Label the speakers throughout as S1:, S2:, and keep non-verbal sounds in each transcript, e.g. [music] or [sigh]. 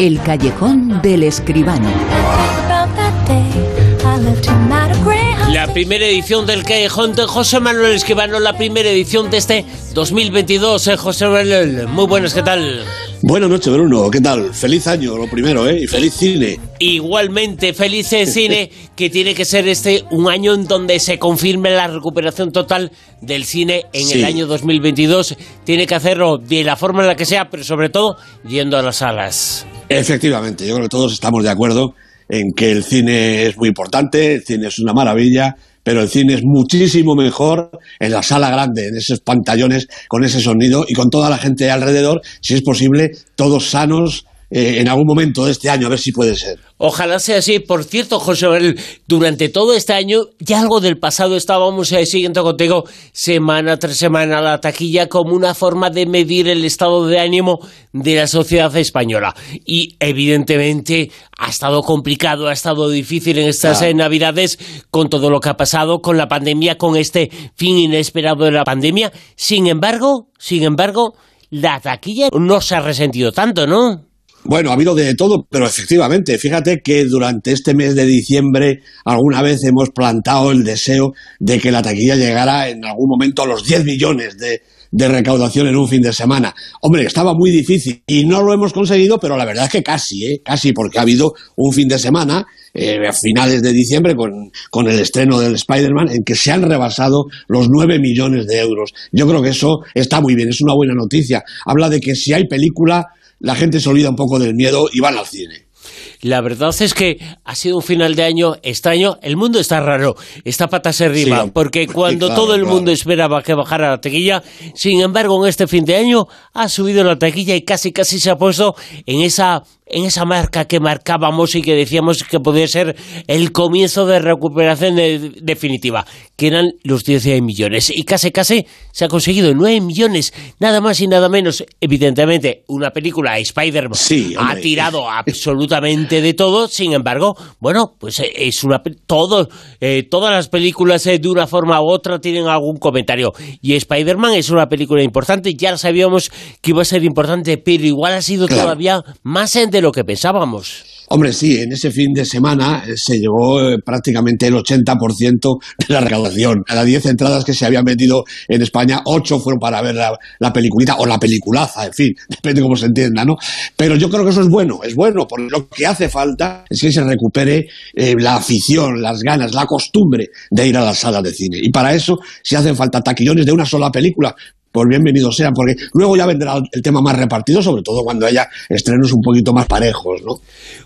S1: El callejón del escribano.
S2: La primera edición del Callejón de José Manuel Escribano, la primera edición de este 2022. Eh, José Manuel, muy buenas, ¿qué tal?
S3: Buenas noches, Bruno. ¿Qué tal? Feliz año, lo primero, ¿eh? Y feliz cine.
S2: Igualmente, feliz cine, [laughs] que tiene que ser este un año en donde se confirme la recuperación total del cine en el año 2022. Tiene que hacerlo de la forma en la que sea, pero sobre todo yendo a las salas.
S3: Efectivamente, yo creo que todos estamos de acuerdo en que el cine es muy importante, el cine es una maravilla, pero el cine es muchísimo mejor en la sala grande, en esos pantallones, con ese sonido y con toda la gente alrededor, si es posible, todos sanos, eh, en algún momento de este año, a ver si puede ser.
S2: Ojalá sea así. Por cierto, José durante todo este año, ya algo del pasado estábamos siguiendo contigo semana tras semana la taquilla como una forma de medir el estado de ánimo de la sociedad española. Y evidentemente ha estado complicado, ha estado difícil en estas Navidades con todo lo que ha pasado, con la pandemia, con este fin inesperado de la pandemia. Sin embargo, sin embargo, la taquilla no se ha resentido tanto, ¿no?
S3: Bueno, ha habido de todo, pero efectivamente, fíjate que durante este mes de diciembre alguna vez hemos plantado el deseo de que la taquilla llegara en algún momento a los 10 millones de, recaudación en un fin de semana. Hombre, estaba muy difícil y no lo hemos conseguido, pero la verdad es que casi, ¿eh? casi, porque ha habido un fin de semana eh, a finales de diciembre con, con el estreno del Spider-Man en que se han rebasado los 9 millones de euros. Yo creo que eso está muy bien, es una buena noticia. Habla de que si hay película la gente se olvida un poco del miedo y van al cine.
S2: La verdad es que ha sido un final de año extraño. El mundo está raro, está patas arriba, porque cuando todo el mundo esperaba que bajara la tequilla, sin embargo, en este fin de año ha subido la tequilla y casi casi se ha puesto en esa en esa marca que marcábamos y que decíamos que podía ser el comienzo de recuperación definitiva, que eran los 10 millones. Y casi casi se ha conseguido 9 millones, nada más y nada menos. Evidentemente, una película, Spider-Man, ha tirado [laughs] absolutamente de todo, sin embargo, bueno, pues eh, es una... Todo, eh, todas las películas eh, de una forma u otra tienen algún comentario. Y Spider-Man es una película importante, ya sabíamos que iba a ser importante, pero igual ha sido todavía más lo que pensábamos.
S3: Hombre, sí, en ese fin de semana eh, se llevó eh, prácticamente el 80% de la recaudación. A las 10 entradas que se habían vendido en España, 8 fueron para ver la, la, peliculita o la peliculaza, en fin, [laughs] depende cómo se entienda, ¿no? Pero yo creo que eso es bueno, es bueno, porque lo que hace falta es que se recupere eh, la afición, las ganas, la costumbre de ir a la sala de cine. Y para eso, si hacen falta taquillones de una sola película, pues bienvenido sea, porque luego ya vendrá el tema más repartido, sobre todo cuando haya estrenos un poquito más parejos, ¿no?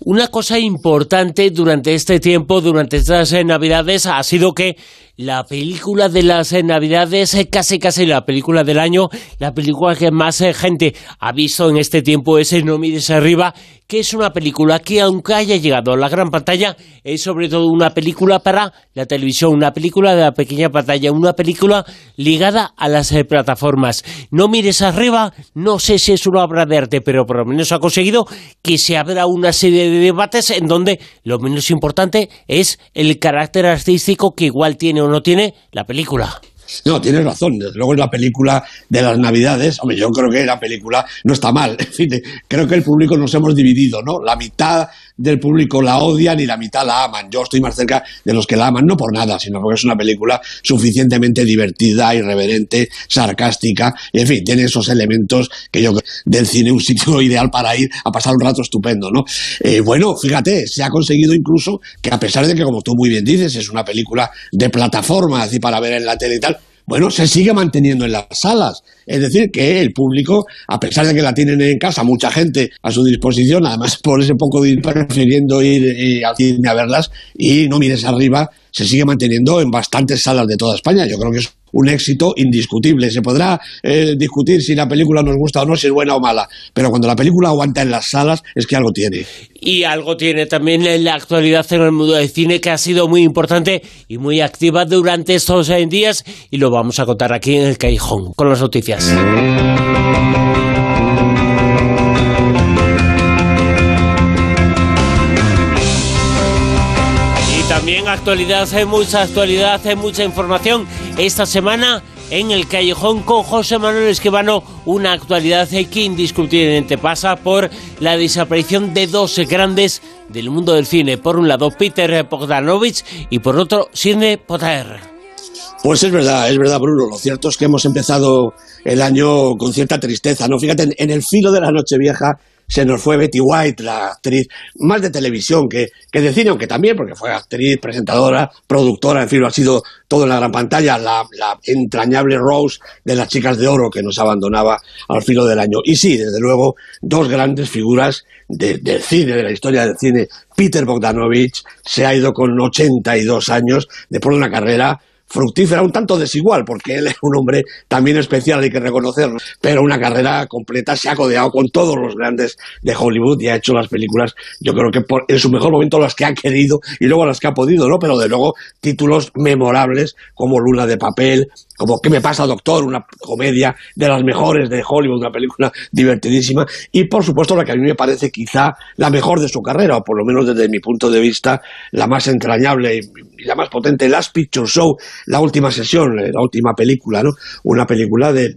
S2: Una cosa importante durante este tiempo, durante estas eh, Navidades, ha sido que la película de las eh, Navidades, eh, casi casi la película del año, la película que más eh, gente ha visto en este tiempo es No mires arriba, que es una película que aunque haya llegado a la gran pantalla, es sobre todo una película para la televisión, una película de la pequeña pantalla, una película ligada a las plataformas. No mires arriba, no sé si es una obra de arte, pero por lo menos ha conseguido que se abra una serie de debates en donde lo menos importante es el carácter artístico que igual tiene no tiene la película.
S3: No, tienes razón. Desde luego es la película de las Navidades. Yo creo que la película no está mal. [laughs] En fin, creo que el público nos hemos dividido, ¿no? La mitad del público la odian y la mitad la aman. Yo estoy más cerca de los que la aman, no por nada, sino porque es una película suficientemente divertida, irreverente, sarcástica. Y, en fin, tiene esos elementos que yo del cine un sitio [laughs] ideal para ir a pasar un rato estupendo, ¿no? Eh, bueno, fíjate, se ha conseguido incluso que a pesar de que, como tú muy bien dices, es una película de plataforma, así para ver en la tele y tal, bueno, se sigue manteniendo en las salas. Es decir, que el público, a pesar de que la tienen en casa mucha gente a su disposición, además [laughs] por ese poco de prefiriendo ir eh, al cine a verlas y no mires arriba, se sigue manteniendo en bastantes salas de toda España. Yo creo que es un éxito indiscutible. Se podrá eh, discutir si la película nos gusta o no, si es buena o mala, pero cuando la película aguanta en las salas es que algo tiene.
S2: Y algo tiene también en la actualidad en el mundo del cine que ha sido muy importante y muy activa durante estos días y lo vamos a contar aquí en el Callejón con las noticias. También actualidad, hay mucha actualidad, hay mucha información. Esta semana en el callejón con José Manuel Esquivano, una actualidad que indiscutiblemente pasa por la desaparición de dos grandes del mundo del cine. Por un lado, Peter Bogdanovich y por otro, Sidney Potter.
S3: Pues es verdad, es verdad, Bruno. Lo cierto es que hemos empezado el año con cierta tristeza, ¿no? Fíjate, en el filo de la noche vieja se nos fue Betty White, la actriz más de televisión que, que de cine, aunque también, porque fue actriz, presentadora, productora, en fin, ha sido todo en la gran pantalla, la, entrañable Rose de las chicas de oro que nos abandonaba al filo del año. Y sí, desde luego, dos grandes figuras del cine, de la historia del cine. Peter Bogdanovich se ha ido con 82 años, después de una carrera fructífera, un tanto desigual, porque él es un hombre también especial, hay que reconocerlo, pero una carrera completa, se ha codeado con todos los grandes de Hollywood y ha hecho las películas, yo creo que en su mejor momento las que ha querido y luego las que ha podido, ¿no? Pero de luego títulos memorables como Luna de Papel, como ¿Qué me pasa, doctor? Una comedia de las mejores de Hollywood, una película divertidísima. Y por supuesto, la que a mí me parece quizá la mejor de su carrera, o por lo menos desde mi punto de vista, la más entrañable y la más potente, Last Picture Show, la última sesión, eh, la última película, ¿no? Una película de,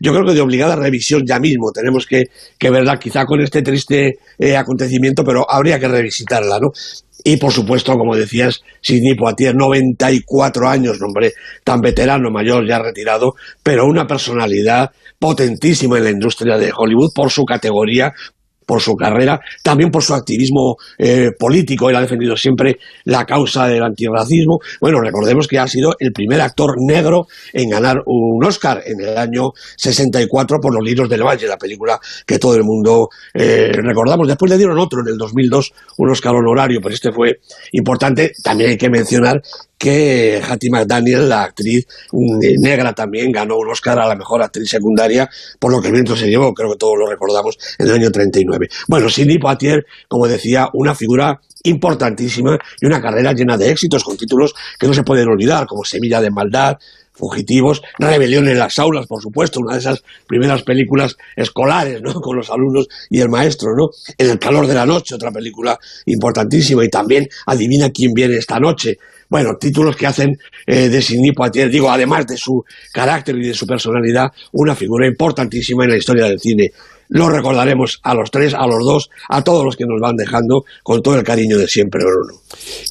S3: yo creo que de obligada revisión ya mismo. Tenemos que, que verla quizá con este triste eh, acontecimiento, pero habría que revisitarla, ¿no? Y por supuesto, como decías, Sidney Poitier, 94 años, hombre, tan veterano, mayor, ya retirado, pero una personalidad potentísima en la industria de Hollywood por su categoría, por su carrera, también por su activismo eh, político. Él ha defendido siempre la causa del antirracismo. Bueno, recordemos que ha sido el primer actor negro en ganar un Oscar en el año 64 por Los Libros del Valle, la película que todo el mundo eh, recordamos. Después le dieron otro en el 2002, un Oscar honorario, pero este fue importante. También hay que mencionar que Hattie McDaniel, la actriz mm, negra también, ganó un Oscar a la mejor actriz secundaria, por lo que el viento se llevó, creo que todos lo recordamos, en el año 39. Bueno, Sidney Poitier, como decía, una figura importantísima y una carrera llena de éxitos con títulos que no se pueden olvidar, como Semilla de Maldad, Fugitivos, Rebelión en las aulas, por supuesto, una de esas primeras películas escolares, ¿no? [laughs] Con los alumnos y el maestro, ¿no? En el calor de la noche, otra película importantísima, y también Adivina quién viene esta noche, bueno, títulos que hacen eh, de Sidney Poitier, digo, además de su carácter y de su personalidad, una figura importantísima en la historia del cine. Lo recordaremos a los tres, a los dos, a todos los que nos van dejando con todo el cariño de siempre, Bruno.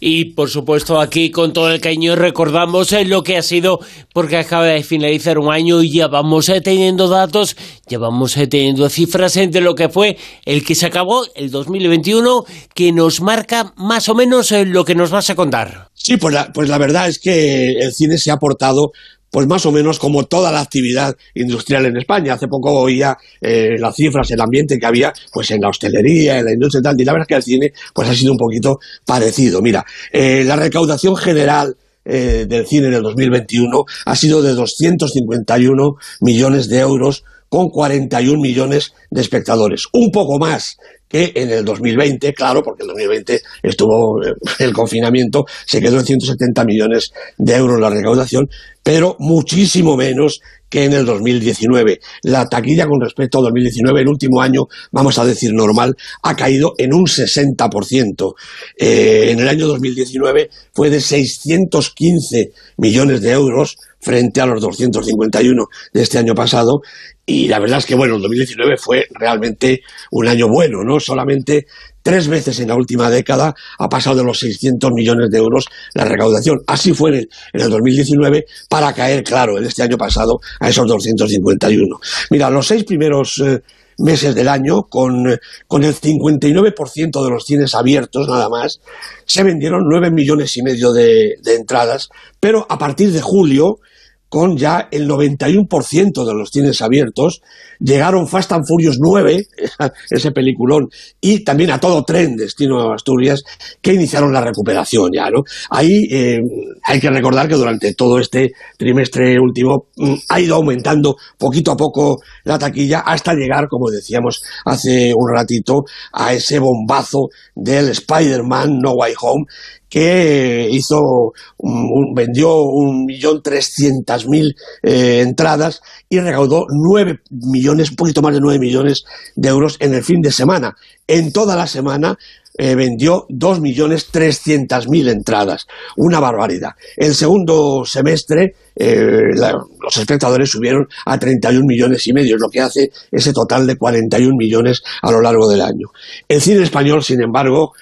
S2: Y por supuesto aquí con todo el cariño recordamos eh, lo que ha sido, porque acaba de finalizar un año y ya vamos eh, teniendo datos, ya vamos teniendo cifras de lo que fue el que se acabó, el 2021, que nos marca más o menos lo que nos vas a contar.
S3: Sí, pues la, pues la verdad es que el cine se ha portado pues más o menos como toda la actividad industrial en España. Hace poco oía eh, las cifras, el ambiente que había pues en la hostelería, en la industria y tal, y la verdad es que el cine pues ha sido un poquito parecido. Mira, eh, la recaudación general eh, del cine en el 2021 ha sido de 251 millones de euros con 41 millones de espectadores. Un poco más que en el 2020, claro, porque en el 2020 estuvo eh, el confinamiento, se quedó en 170 millones de euros la recaudación, pero muchísimo menos que en el 2019. La taquilla con respecto al 2019, el último año, vamos a decir normal, ha caído en un 60%. Eh, en el año 2019 fue de 615 millones de euros frente a los 251 de este año pasado. Y la verdad es que, bueno, el 2019 fue realmente un año bueno, ¿no? Solamente tres veces en la última década ha pasado de los 600 millones de euros la recaudación. Así fue en el, 2019 para caer, claro, en este año pasado a esos 251. Mira, los seis primeros... Eh, meses del año, con, con el 59% de los cines abiertos nada más, se vendieron 9 millones y medio de entradas, pero a partir de julio con ya el 91% de los cines abiertos. Llegaron Fast and Furious 9, [laughs] ese peliculón, y también a todo tren destino a Asturias, que iniciaron la recuperación ya, ¿no? Ahí eh, hay que recordar que durante todo este trimestre último mm, ha ido aumentando poquito a poco la taquilla hasta llegar, como decíamos hace un ratito, a ese bombazo del Spider-Man No Way Home, que hizo vendió un millón trescientas mil eh, entradas y recaudó nueve millones, un poquito más de nueve millones de euros en el fin de semana. En toda la semana eh, vendió dos millones trescientas mil entradas, una barbaridad. El segundo semestre eh, los espectadores subieron a 31 millones y medio, lo que hace ese total de 41 millones a lo largo del año. El cine español, sin embargo,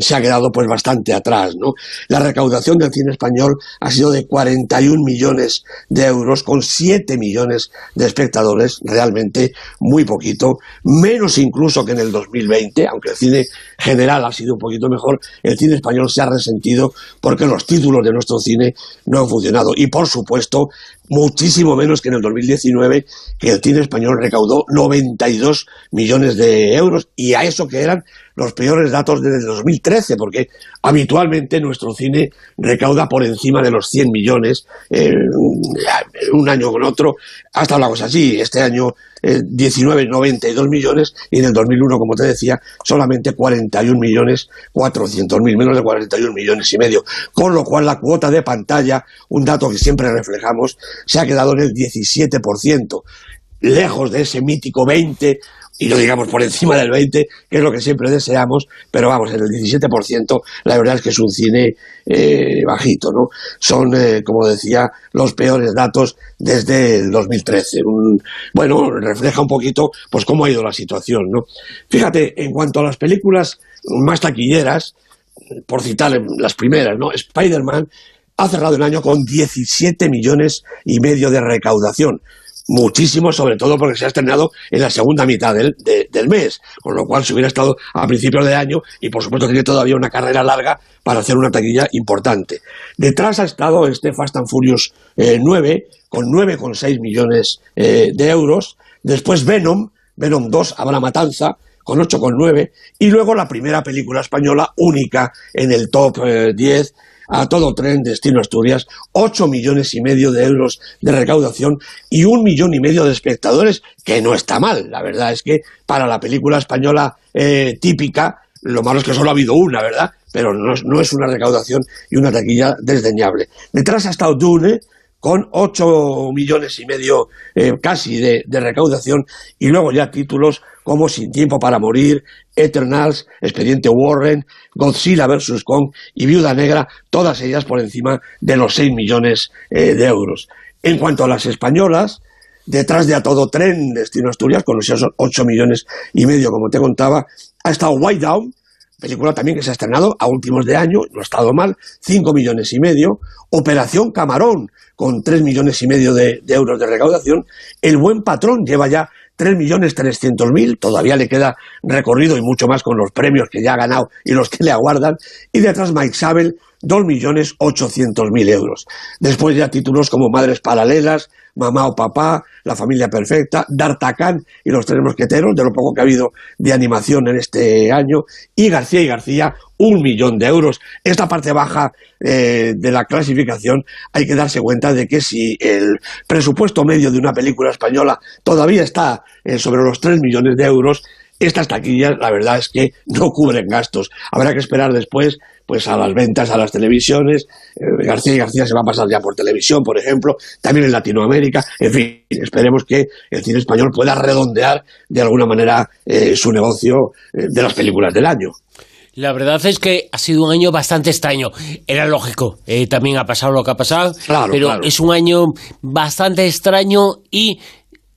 S3: se ha quedado pues bastante atrás. ¿no? La recaudación del cine español ha sido de 41 millones de euros con 7 millones de espectadores, realmente muy poquito, menos incluso que en el 2020, aunque el cine general ha sido un poquito mejor, el cine español se ha resentido porque los títulos de nuestro cine no han funcionado. Y por supuesto, muchísimo menos que en el 2019, que el cine español recaudó 92 millones de euros, y a eso que eran los peores datos desde el 2013, porque habitualmente nuestro cine recauda por encima de los 100 millones eh, un año con otro. Hasta la cosa así. Este año eh, 19, 92 millones y en el 2001, como te decía, solamente 41 millones 400 mil, menos de 41 millones y medio. Con lo cual la cuota de pantalla, un dato que siempre reflejamos, se ha quedado en el 17% lejos de ese mítico 20 y no digamos por encima del 20, que es lo que siempre deseamos, pero vamos, en el 17% la verdad es que es un cine eh, bajito, ¿no? Son, eh, como decía, los peores datos desde el 2013. bueno, refleja un poquito pues cómo ha ido la situación, ¿no? Fíjate, en cuanto a las películas más taquilleras, por citar las primeras, ¿no? Spider-Man ha cerrado el año con 17 millones y medio de recaudación. Muchísimo, sobre todo porque se ha estrenado en la segunda mitad del, mes, con lo cual se hubiera estado a principios de año y por supuesto tiene todavía una carrera larga para hacer una taquilla importante. Detrás ha estado este Fast and Furious 9 eh, con 9,6 millones eh, de euros, después Venom, Venom 2, Habrá Matanza, con 8,9, y luego la primera película española única en el top 10 eh, a todo tren Destino Asturias, 8 millones y medio de euros de recaudación y un millón y medio de espectadores, que no está mal. La verdad es que para la película española eh, típica, lo malo es que solo ha habido una, ¿verdad? Pero no, es una recaudación y una taquilla desdeñable. Detrás ha estado Dune, con 8 millones y medio eh, casi de, recaudación y luego ya títulos como Sin tiempo para morir, Eternals, Expediente Warren, Godzilla vs. Kong y Viuda Negra, todas ellas por encima de los 6 millones eh, de euros. En cuanto a las españolas, detrás de A Todo Tren, Destino Asturias, con esos 8 millones y medio, como te contaba, ha estado White Down, película también que se ha estrenado a últimos de año, no ha estado mal, 5 millones y medio, Operación Camarón, con 3 millones y medio de, euros de recaudación, El Buen Patrón lleva ya 3.300.000, todavía le queda recorrido y mucho más con los premios que ya ha ganado y los que le aguardan, y detrás Mike Sabel, 2.800.000 euros. Después ya títulos como Madres Paralelas, Mamá o Papá, La Familia Perfecta, D'Artacán y Los Tres Mosqueteros, de lo poco que ha habido de animación en este año, y García y García, un millón de euros. Esta parte baja eh, de la clasificación hay que darse cuenta de que si el presupuesto medio de una película española todavía está eh, sobre los 3 millones de euros, estas taquillas la verdad es que no cubren gastos. Habrá que esperar después pues a las ventas a las televisiones. Eh, García y García se va a pasar ya por televisión, por ejemplo, también en Latinoamérica. En fin, esperemos que el cine español pueda redondear de alguna manera su negocio de las películas del año.
S2: La verdad es que ha sido un año bastante extraño. Era lógico, eh, también ha pasado lo que ha pasado, pero es un año bastante extraño y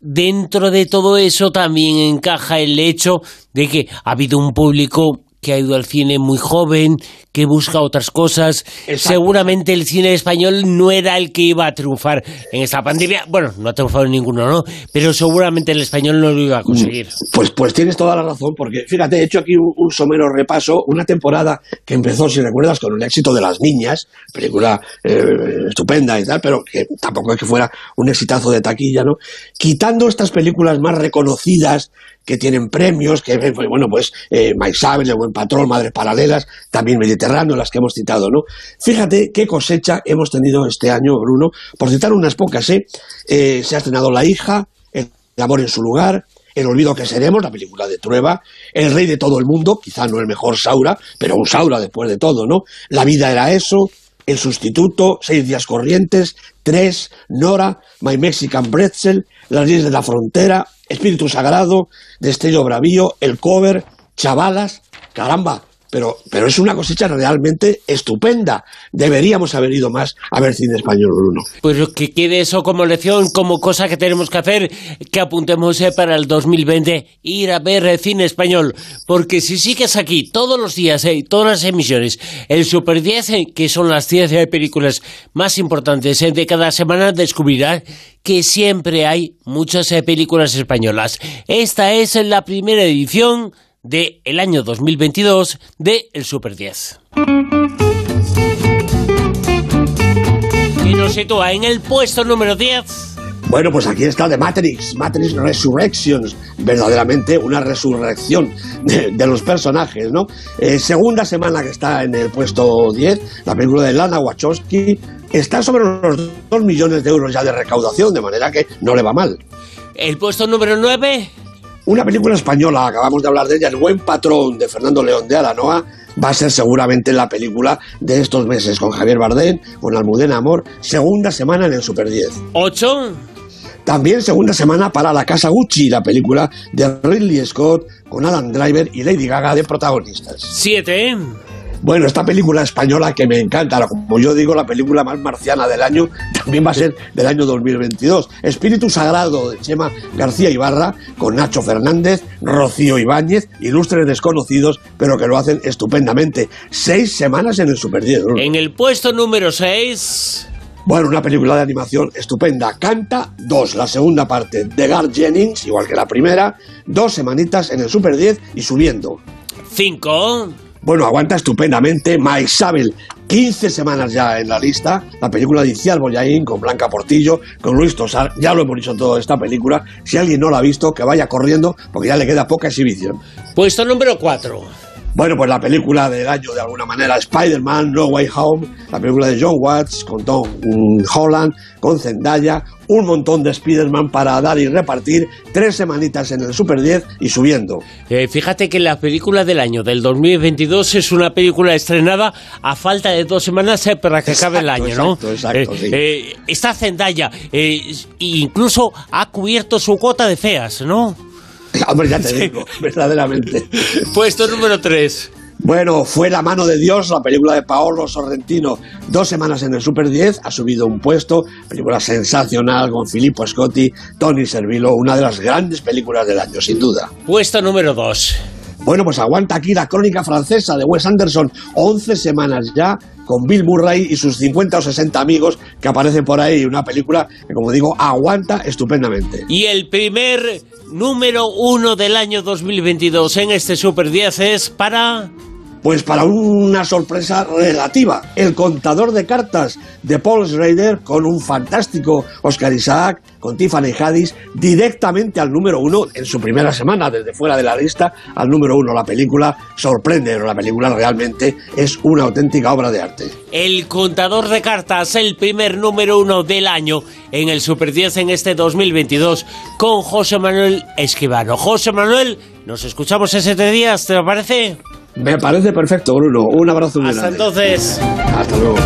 S2: dentro de todo eso también encaja el hecho de que ha habido un público que ha ido al cine muy joven, que busca otras cosas. Seguramente el cine español no era el que iba a triunfar en esta pandemia. Bueno, no ha triunfado ninguno, ¿no? Pero seguramente el español no lo iba a conseguir.
S3: Pues, pues tienes toda la razón, porque fíjate, he hecho aquí un, somero repaso, una temporada que empezó, si recuerdas, con el éxito de Las Niñas, película eh, estupenda y tal, pero que tampoco es que fuera un exitazo de taquilla, ¿no? Quitando estas películas más reconocidas que tienen premios, que bueno, pues eh, Mike Sabes, El Buen Patrón, Madres Paralelas, también Mediterráneo, las que hemos citado, ¿no? Fíjate qué cosecha hemos tenido este año, Bruno, por citar unas pocas, ¿eh? eh se ha estrenado La hija, El amor en su lugar, El olvido que seremos, la película de Trueba, El rey de todo el mundo, quizá no el mejor Saura, pero un Saura después de todo, ¿no? La vida era eso, El sustituto, Seis días corrientes, Tres, Nora, My Mexican Bretzel, Las leyes de la frontera, Espíritu Sagrado, Destello Bravío, El cover, Chavalas, caramba, pero, pero es una cosecha realmente estupenda. Deberíamos haber ido más a ver cine español, Bruno.
S2: Pues que quede eso como lección, como cosa que tenemos que hacer, que apuntemos eh, para el 2020, ir a ver eh, cine español. Porque si sigues aquí todos los días, eh, todas las emisiones, el Super 10, que son las 10 películas más importantes de cada semana, descubrirás que siempre hay muchas películas españolas. Esta es la primera edición del el año 2022 de El Super 10. Y nos sitúa en el puesto número 10.
S3: Bueno, pues aquí está The Matrix, Matrix Resurrections, verdaderamente una resurrección de, los personajes, ¿no? Eh, segunda semana que está en el puesto 10, la película de Lana Wachowski está sobre los 2 millones de euros ya de recaudación, de manera que no le va mal.
S2: El puesto número 9
S3: una película española, acabamos de hablar de ella, El buen patrón de Fernando León de Aranoa, va a ser seguramente la película de estos meses, con Javier Bardem, con Almudena Amor, segunda semana en el Super 10.
S2: ¿Ocho?
S3: También segunda semana para La Casa Gucci, la película de Ridley Scott, con Alan Driver y Lady Gaga de protagonistas.
S2: Siete.
S3: Bueno, esta película española que me encanta, como yo digo, la película más marciana del año, [laughs] también va a ser del año 2022. Espíritu Sagrado de Chema García Ibarra, con Nacho Fernández, Rocío Ibáñez, ilustres desconocidos, pero que lo hacen estupendamente. Seis semanas en el Super 10.
S2: En el puesto número seis...
S3: Bueno, una película de animación estupenda. Canta 2, la segunda parte de Gar Jennings, igual que la primera. Dos semanitas en el Super 10 y subiendo.
S2: 5.
S3: Bueno, aguanta estupendamente. Ma Isabel, 15 semanas ya en la lista. La película de Iciar Boyain con Blanca Portillo, con Luis Tosar. Ya lo hemos dicho todo esta película. Si alguien no la ha visto, que vaya corriendo porque ya le queda poca exhibición.
S2: Puesto número 4.
S3: Bueno, pues la película del año de alguna manera, Spider-Man, No Way Home, la película de John Watts con Tom Holland, con Zendaya, un montón de Spider-Man para dar y repartir, tres semanitas en el Super 10 y subiendo.
S2: Eh, fíjate que la película del año del 2022 es una película estrenada a falta de dos semanas eh, para que acabe el año, ¿no?
S3: Exacto,
S2: eh, sí. está Zendaya, e incluso ha cubierto su cuota de feas, ¿no? [laughs]
S3: Hombre, ya te digo, verdaderamente.
S2: Puesto número 3.
S3: Bueno, fue La mano de Dios, la película de Paolo Sorrentino. Dos semanas en el Super 10, ha subido un puesto. Película sensacional con Filippo Scotti, Tony Servilo, una de las grandes películas del año, sin duda.
S2: Puesto número 2.
S3: Bueno, pues aguanta aquí la crónica francesa de Wes Anderson. 11 semanas ya con Bill Murray y sus 50 o 60 amigos que aparecen por ahí. Una película que, como digo, aguanta estupendamente.
S2: Y el primer número uno del año 2022 en este Super 10 es para...
S3: Pues para una sorpresa relativa, el contador de cartas de Paul Schrader con un fantástico Oscar Isaac, con Tiffany Haddish, directamente al número uno en su primera semana, desde fuera de la lista al número uno. La película sorprende, pero la película realmente es una auténtica obra de arte.
S2: El contador de cartas, el primer número uno del año en el Super 10 en este 2022, con José Manuel Esquivano. José Manuel, nos escuchamos ese siete días, ¿te lo parece?
S3: Me parece perfecto, Bruno. Un abrazo
S2: Hasta entonces.
S3: Hasta luego.